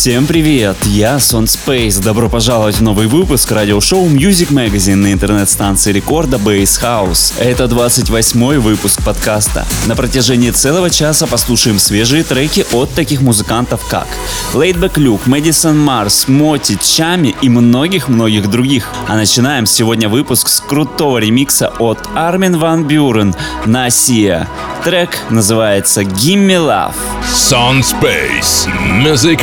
Всем привет, я Сон Space. Добро пожаловать в новый выпуск радиошоу Music Magazine на интернет-станции рекорда Base House. Это 28-й выпуск подкаста. На протяжении целого часа послушаем свежие треки от таких музыкантов как Laidback Luke, Madison Mars, Моти, Чами и многих-многих других. А начинаем сегодня выпуск с крутого ремикса от Армин Ван Бюрен на Sia. Трек называется Gimme Love. Sun Space Music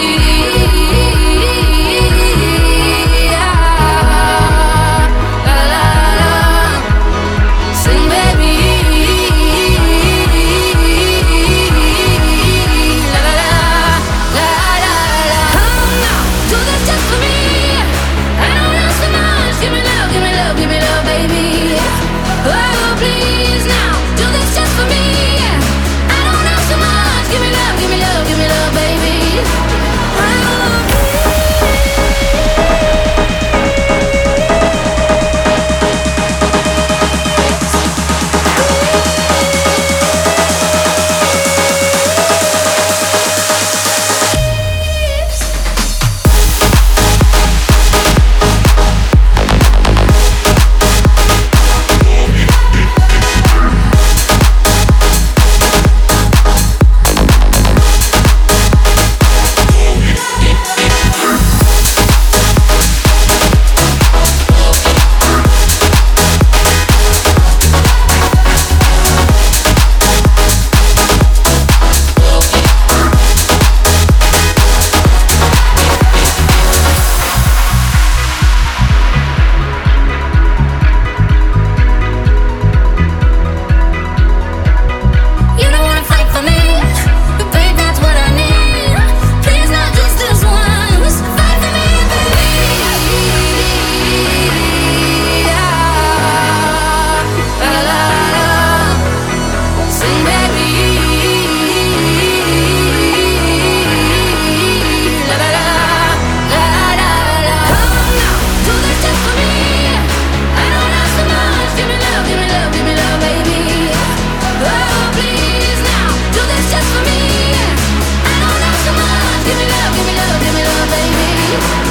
Give me love, give me love, give me love, baby.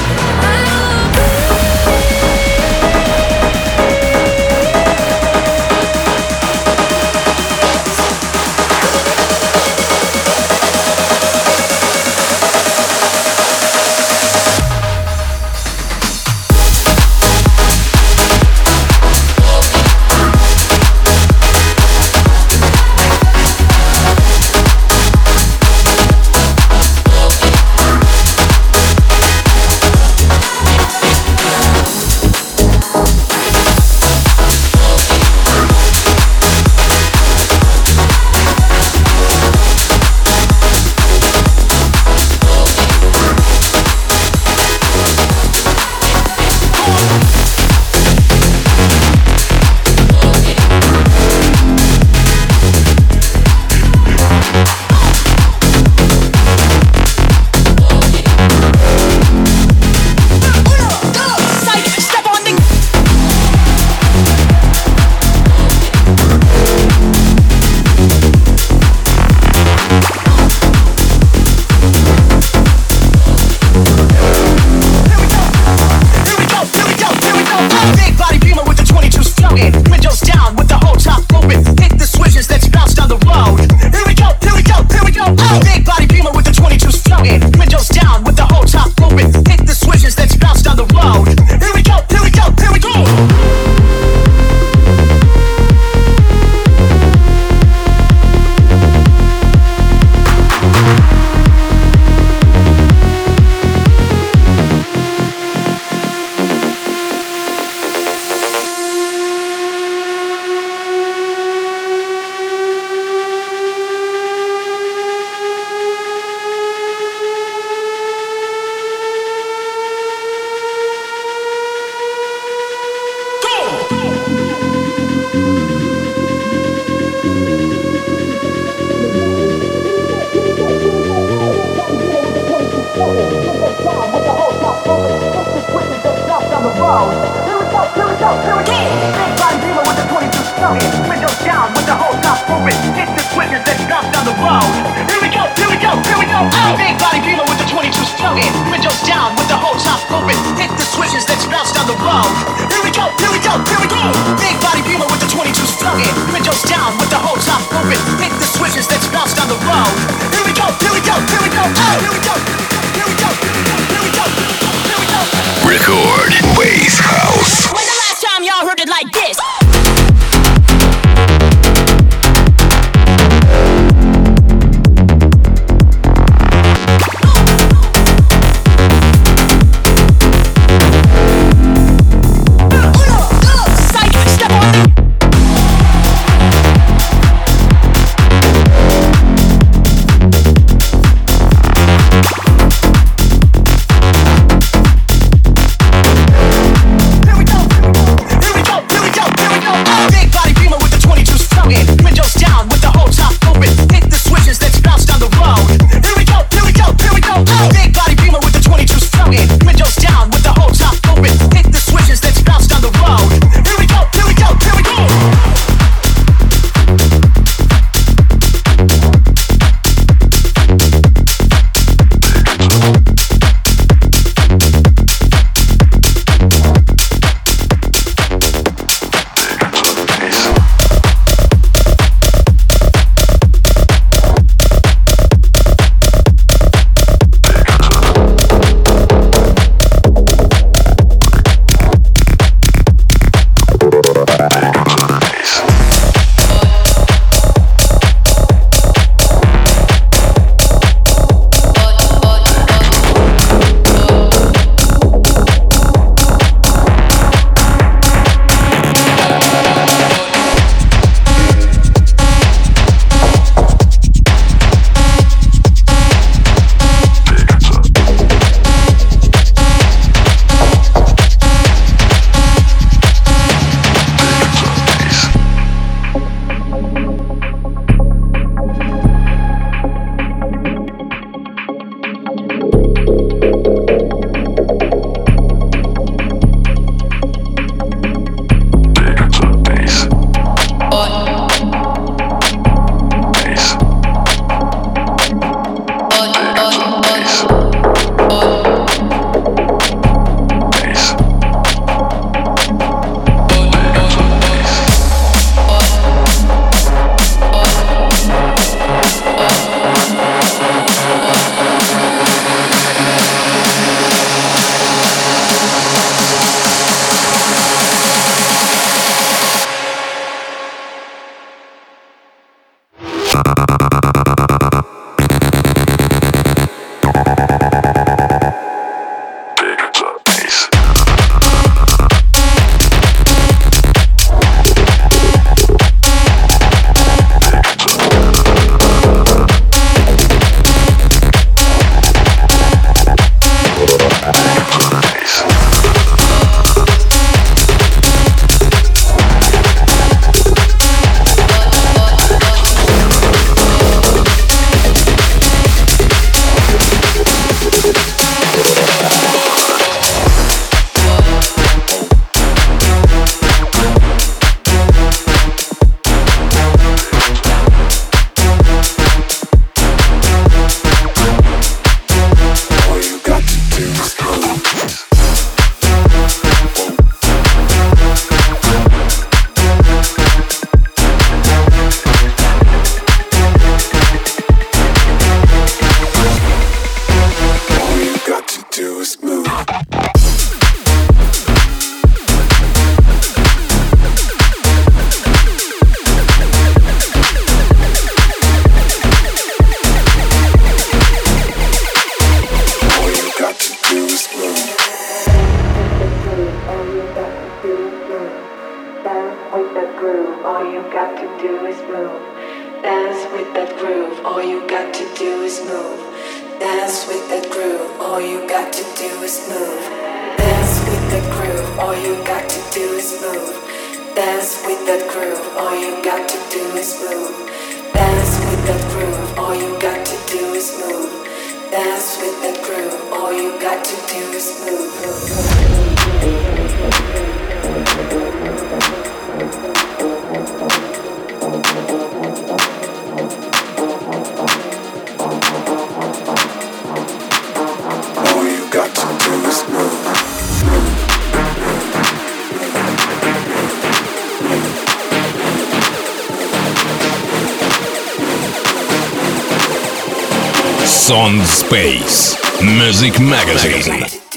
Sound Space Music Magazine.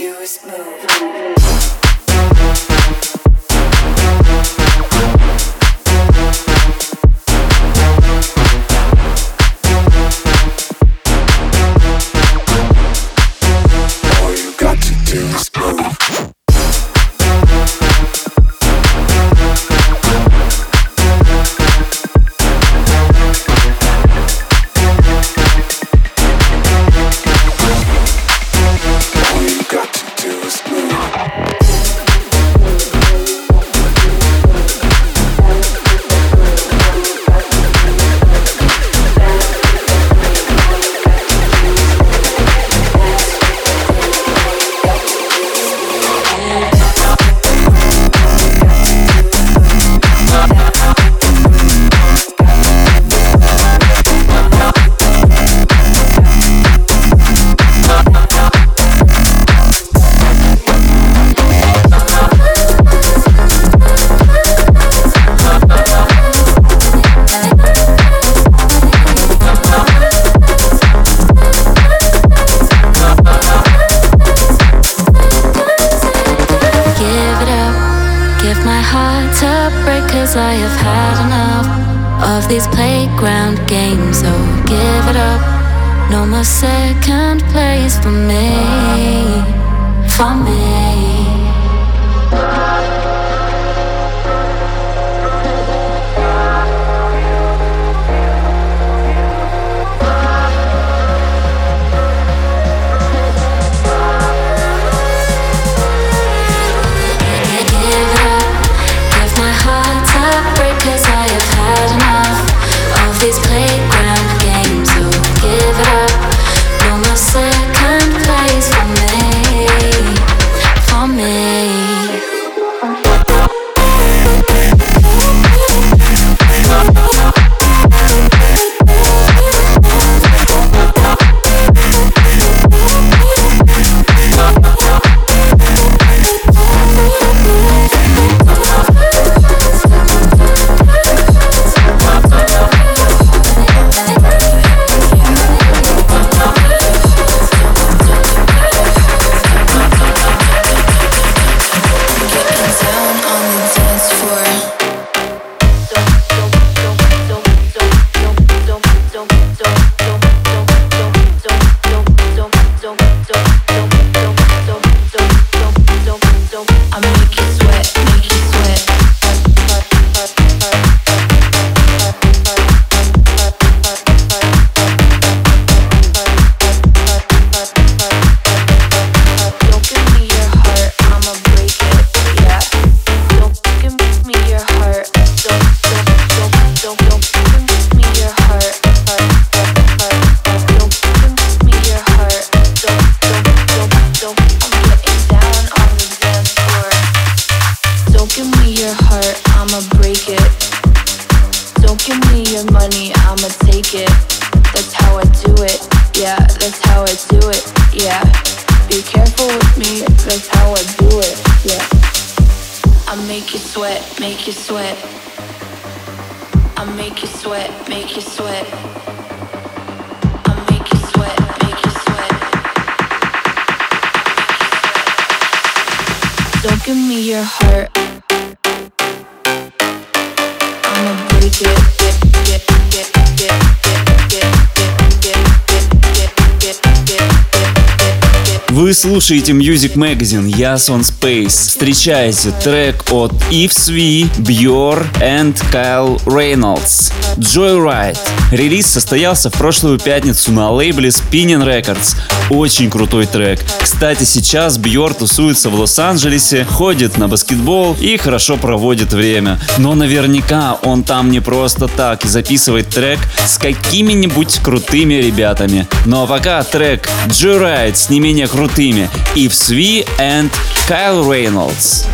you sweat, make you sweat. I make you sweat, make you sweat. I make you sweat, make you sweat. Don't give me your heart. I'ma break it, it, it. Вы слушаете Music Magazine, я Сон Space. Встречайте трек от Yves V, BYOR and Kyle Reynolds. Joyride. Релиз состоялся в прошлую пятницу на лейбле Spinnin' Records. Очень крутой трек. Кстати, сейчас BYOR тусуется в Лос-Анджелесе, ходит на баскетбол и хорошо проводит время. Но наверняка он там не просто так и записывает трек с какими-нибудь крутыми ребятами. Ну а пока трек Joyride с не менее крутыми и Сви and Кайл Рейнольдс.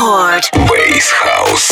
Рекорд. Бейс Хаус.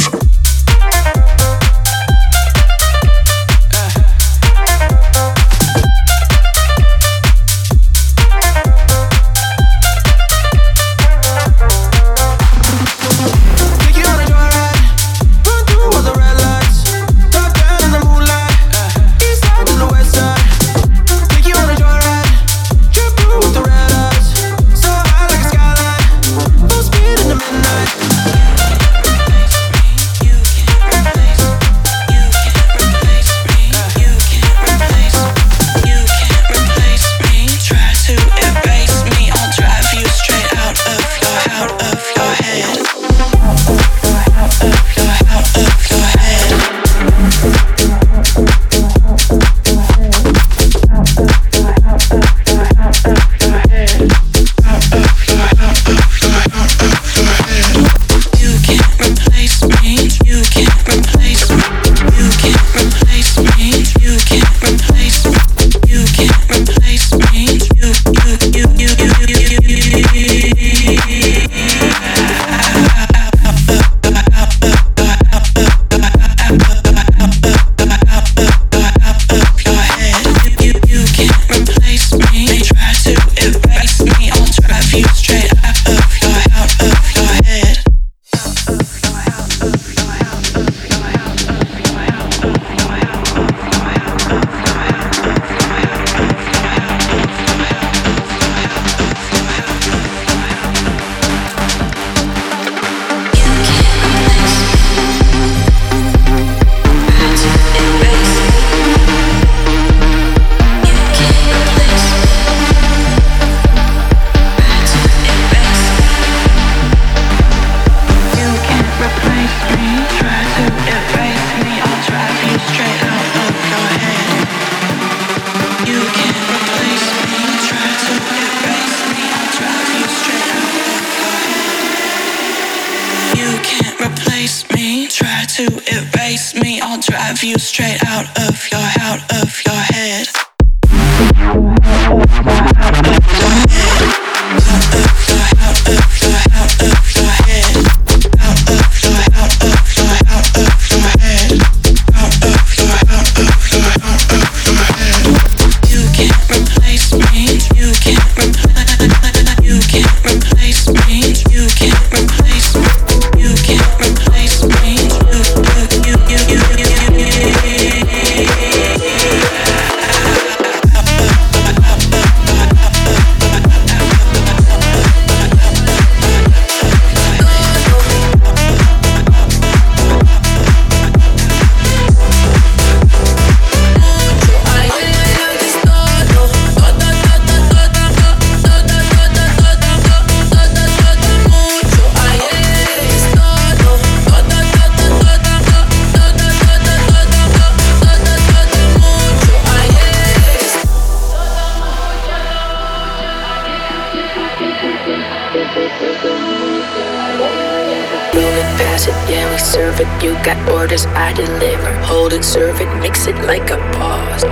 You got orders, I deliver. Hold it, serve it, mix it like a boss.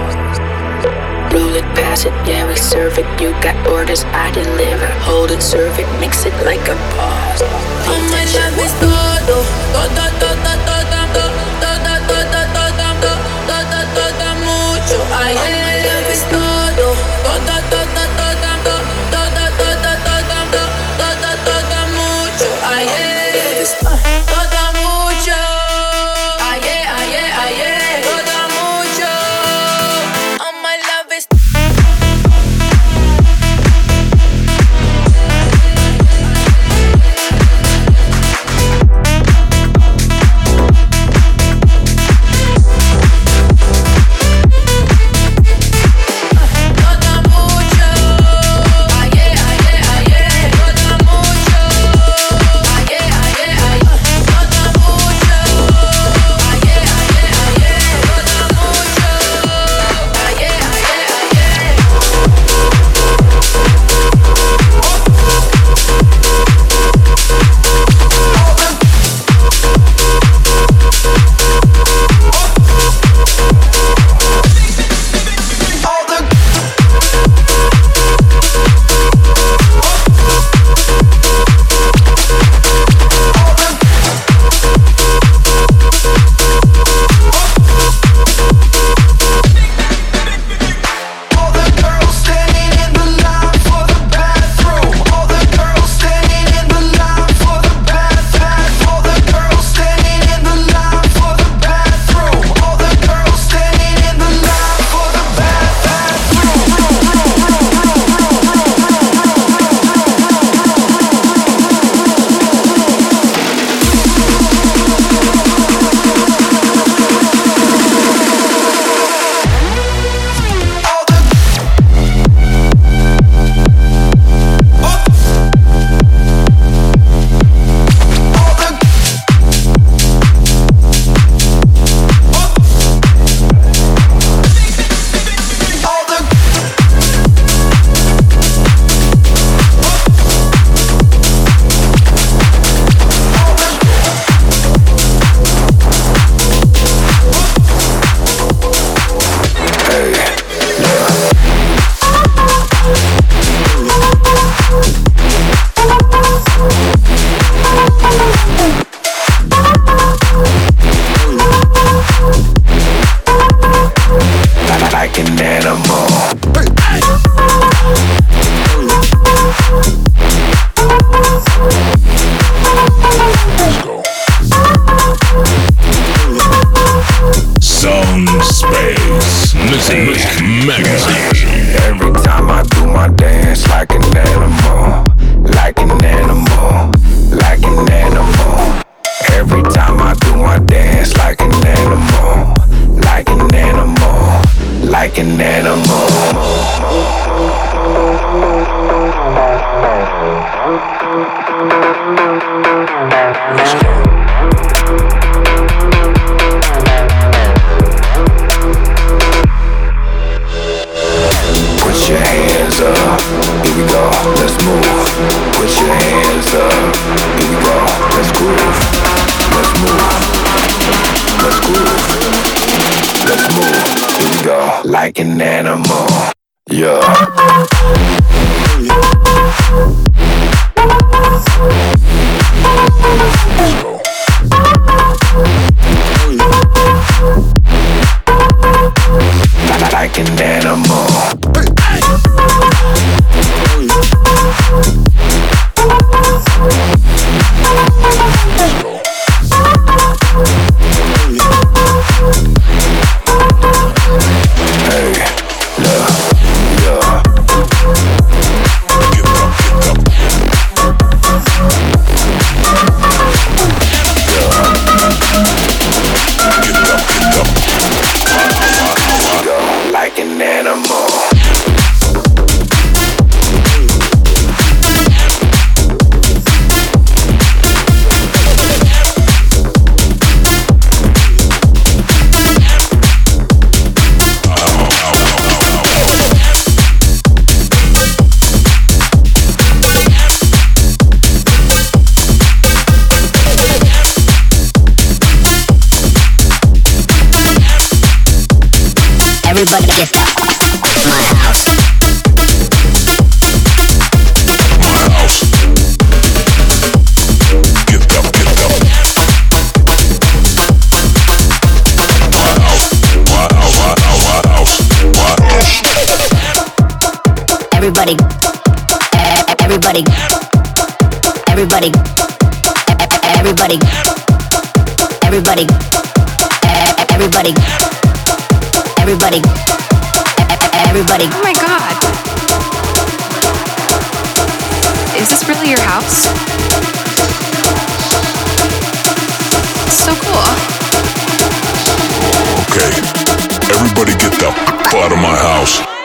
Roll it, pass it, yeah, we serve it. You got orders, I deliver. Hold it, serve it, mix it like a boss. Oh my love is todo, mucho. I am. everybody, everybody, everybody, everybody, everybody. Oh my god. Is this really your house? So cool. Okay, everybody get the fuck out of my house.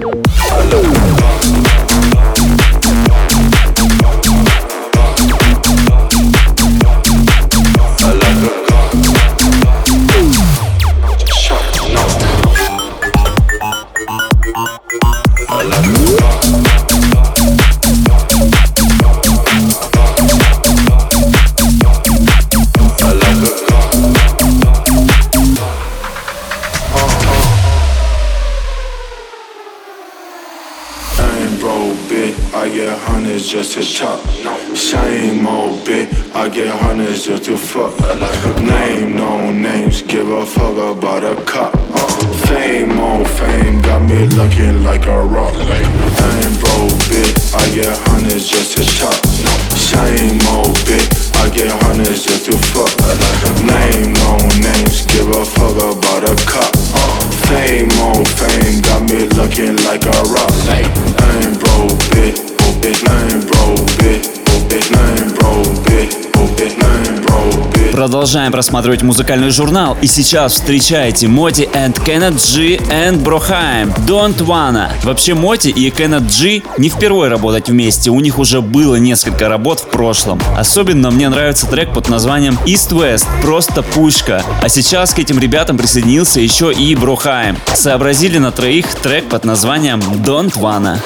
Música should try. Продолжаем просматривать музыкальный журнал. И сейчас встречайте Моти and Kenneth G and Брохайм. Don't Wanna. Вообще Моти и Kenneth G не впервые работать вместе. У них уже было несколько работ в прошлом. Особенно мне нравится трек под названием East West. Просто пушка. А сейчас к этим ребятам присоединился еще и Брохайм. Сообразили на троих трек под названием Don't Wanna.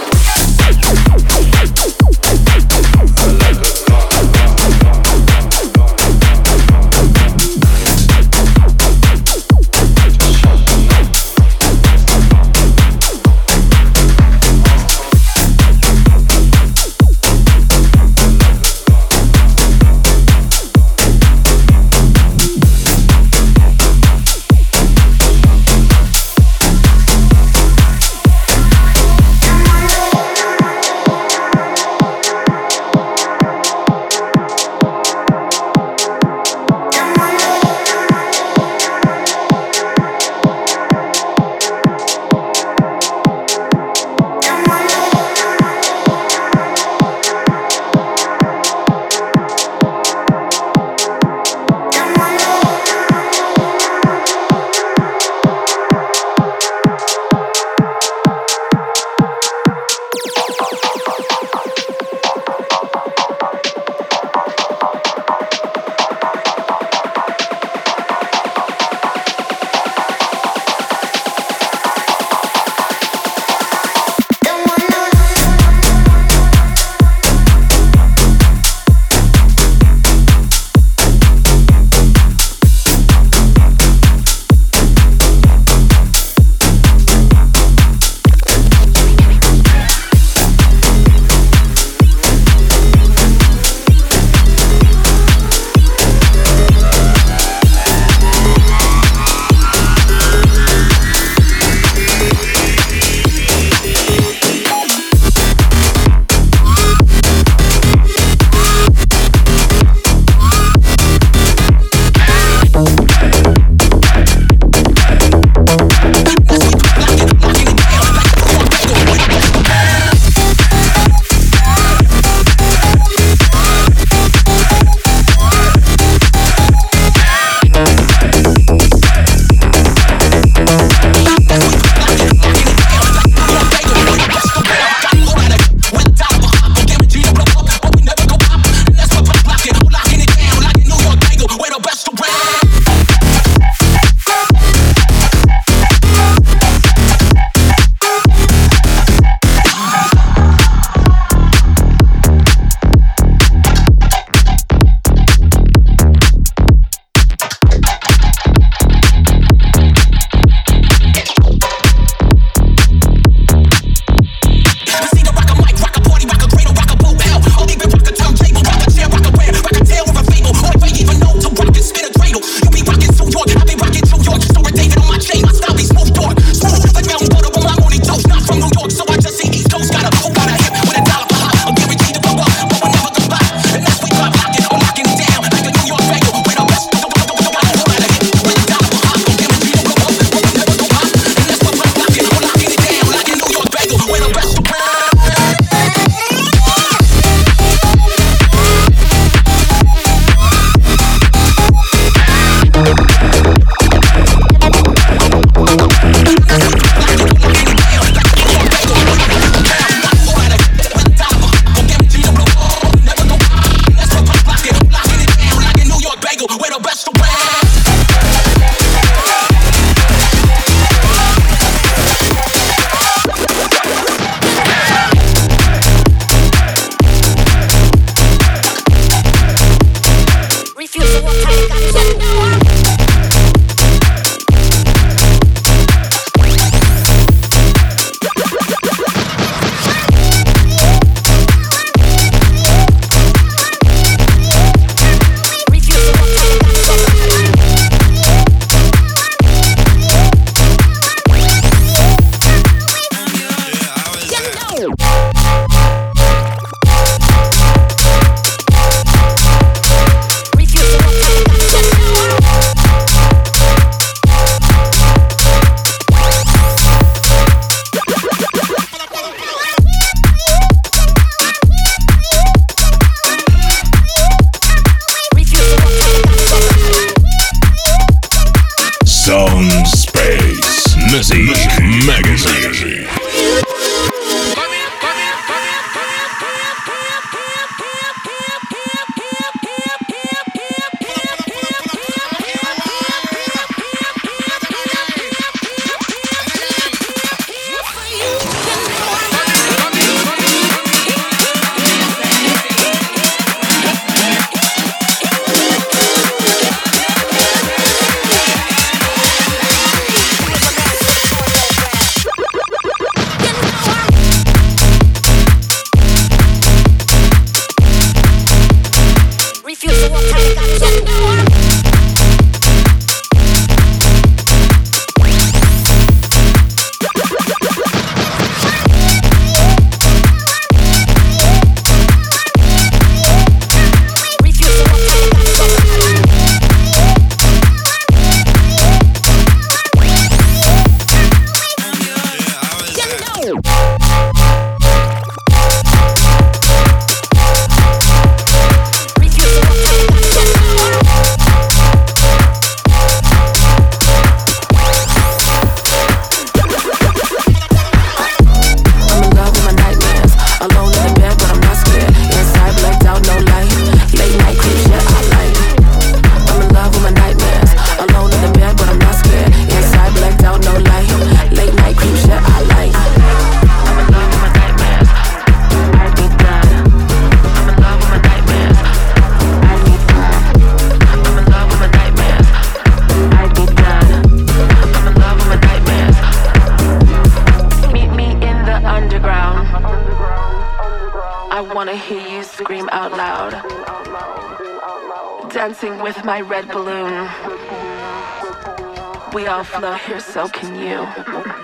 love her, so can you.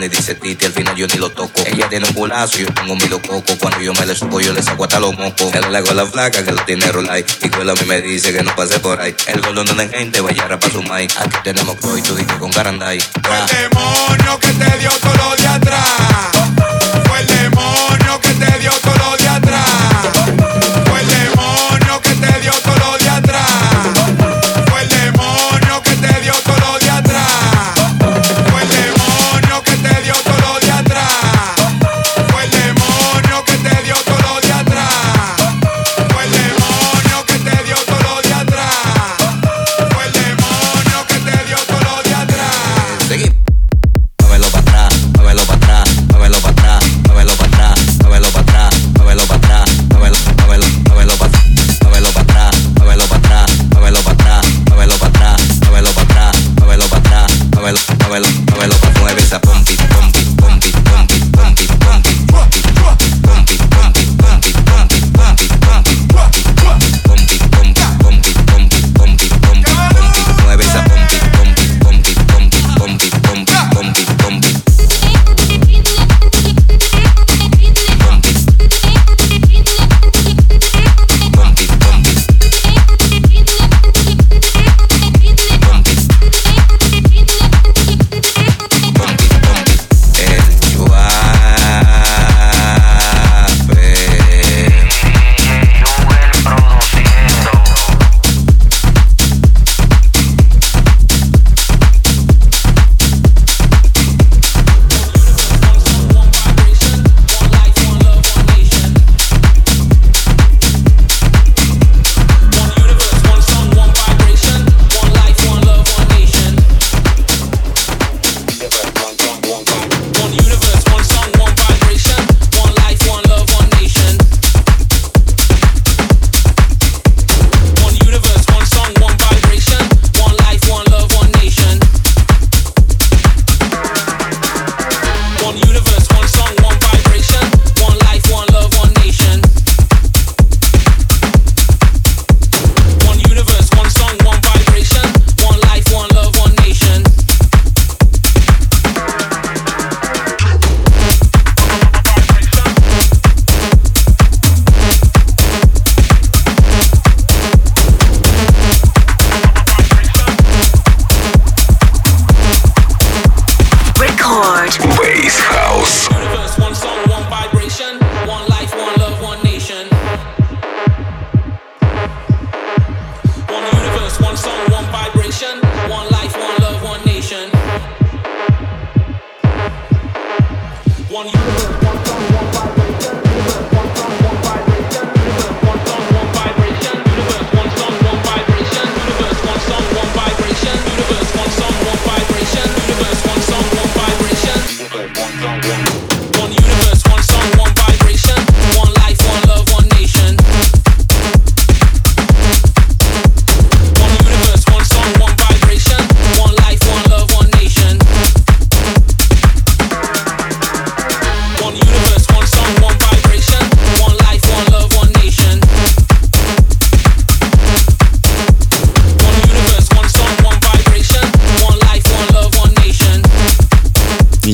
le dice Titi, al final yo ni lo toco. Ella tiene un culazo, yo tengo mi lococo. Cuando yo me le supo, yo le saco hasta los mocos. Él le hago la flaca que lo tiene rolay. Y cuela a mí me dice que no pase por ahí. El golón donde hay gente, vaya para su mai. Aquí tenemos y tú dije con Garanday. Fue el demonio que te dio todo lo de atrás.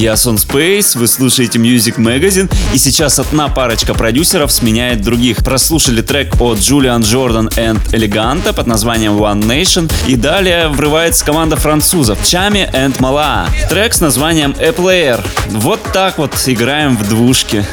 Я Сон Space, вы слушаете Music Magazine, и сейчас одна парочка продюсеров сменяет других. Прослушали трек от Джулиан Джордан and Eleganta под названием One Nation, и далее врывается команда французов Чами and Mala. Трек с названием A Player. Вот так вот играем в двушки.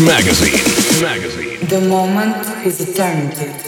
Magazine. Magazine. The moment is eternity.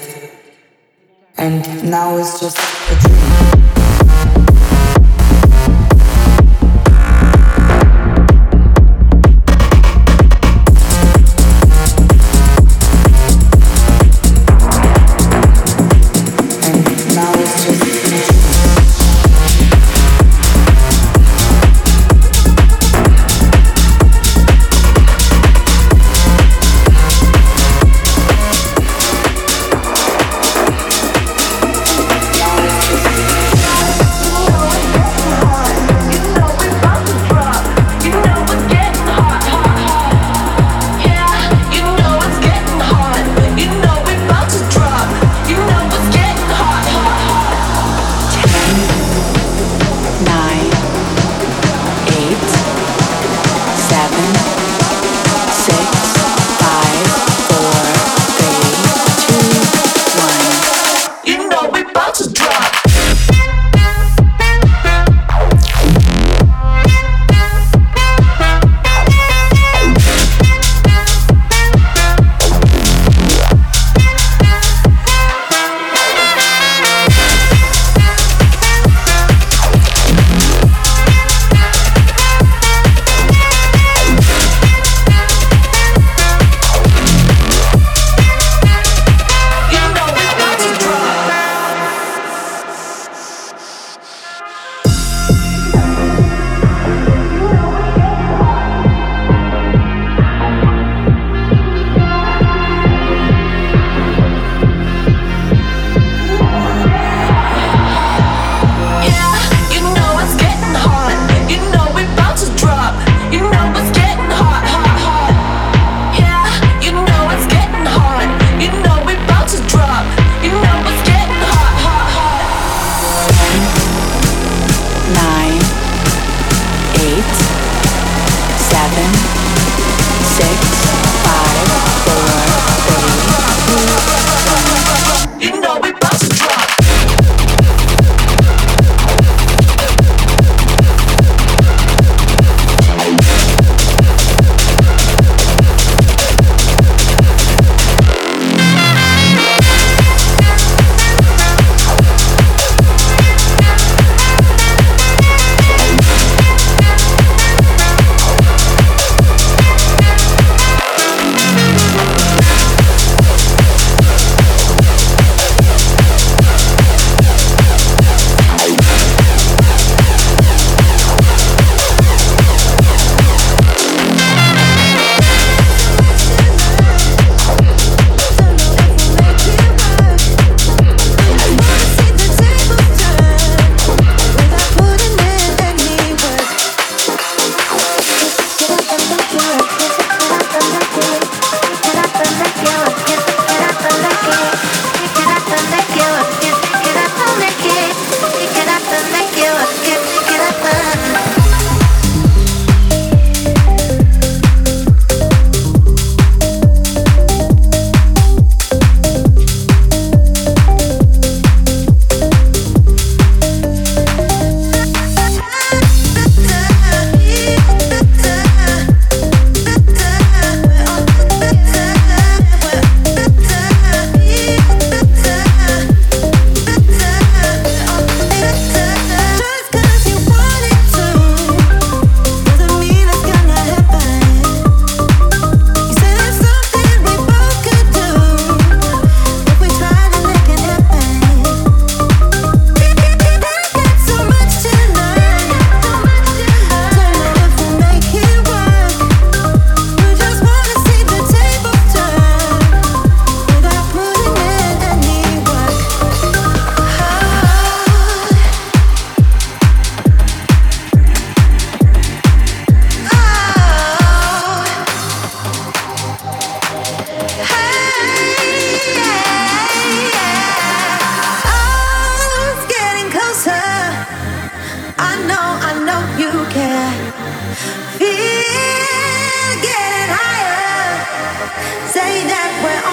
We're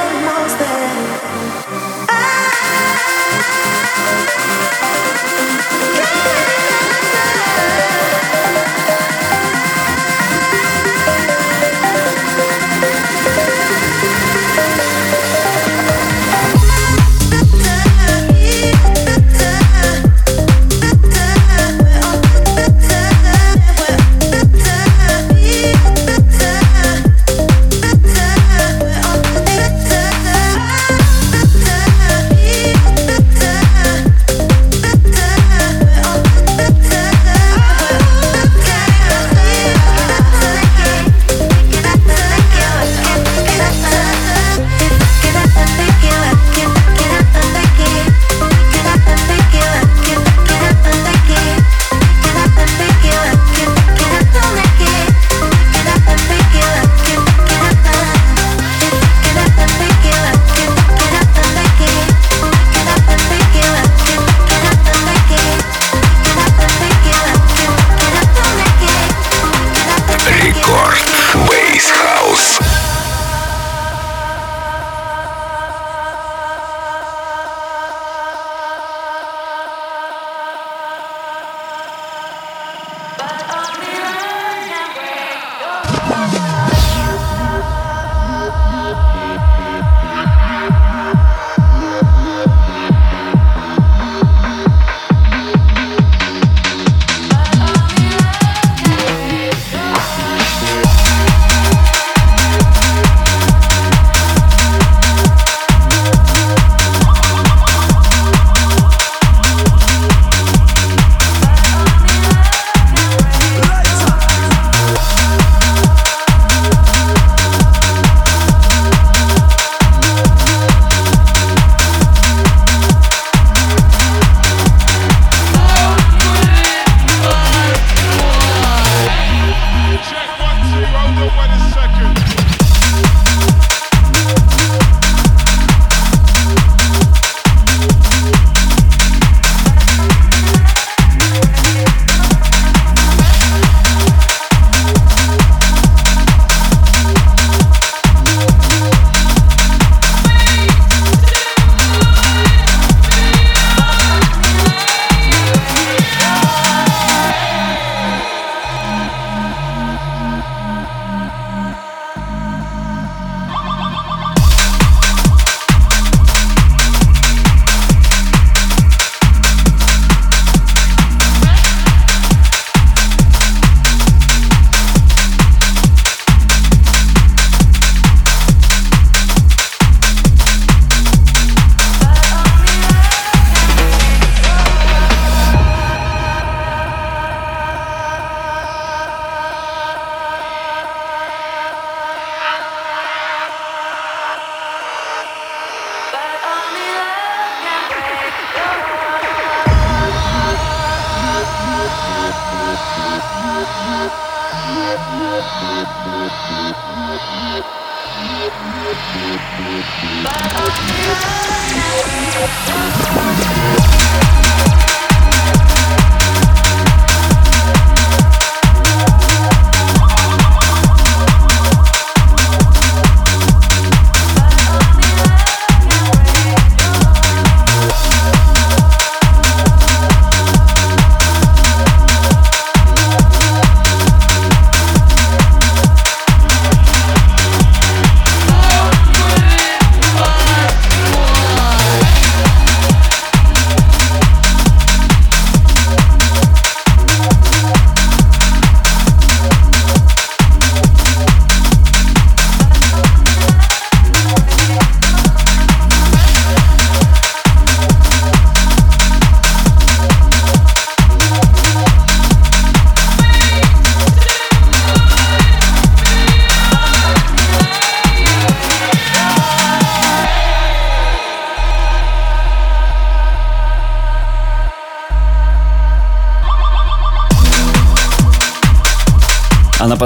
Bye.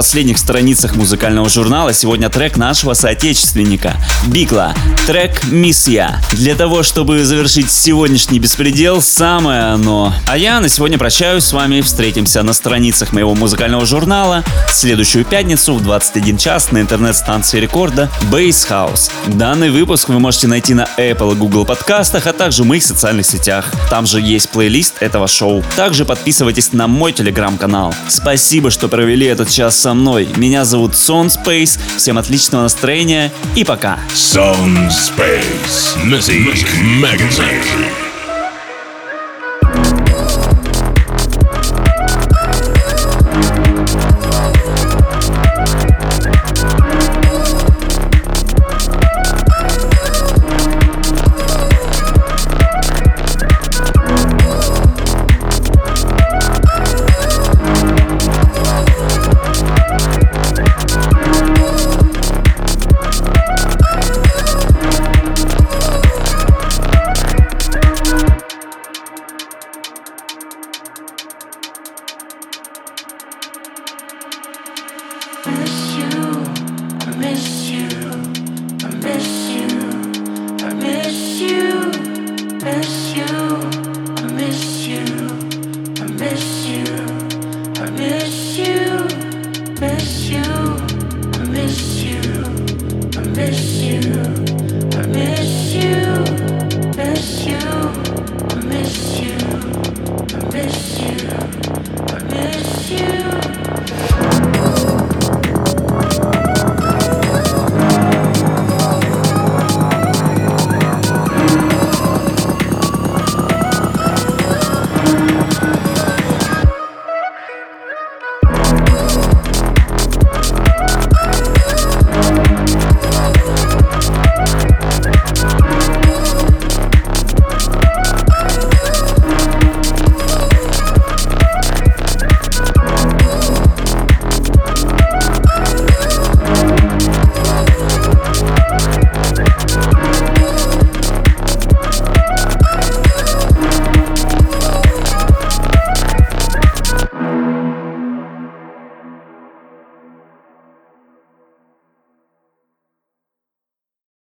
Последних страницах музыкального журнала сегодня трек нашего соотечественника Бикла. Трек «Миссия». Для того, чтобы завершить сегодняшний беспредел, самое оно. А я на сегодня прощаюсь с вами. Встретимся на страницах моего музыкального журнала следующую пятницу в 21 час на интернет-станции рекорда Base House. Данный выпуск вы можете найти на Apple и Google подкастах, а также в моих социальных сетях. Там же есть плейлист этого шоу. Также подписывайтесь на мой телеграм-канал. Спасибо, что провели этот час со мной. Меня зовут Sound Space. Всем отличного настроения и пока. Sound Space Music Magazine.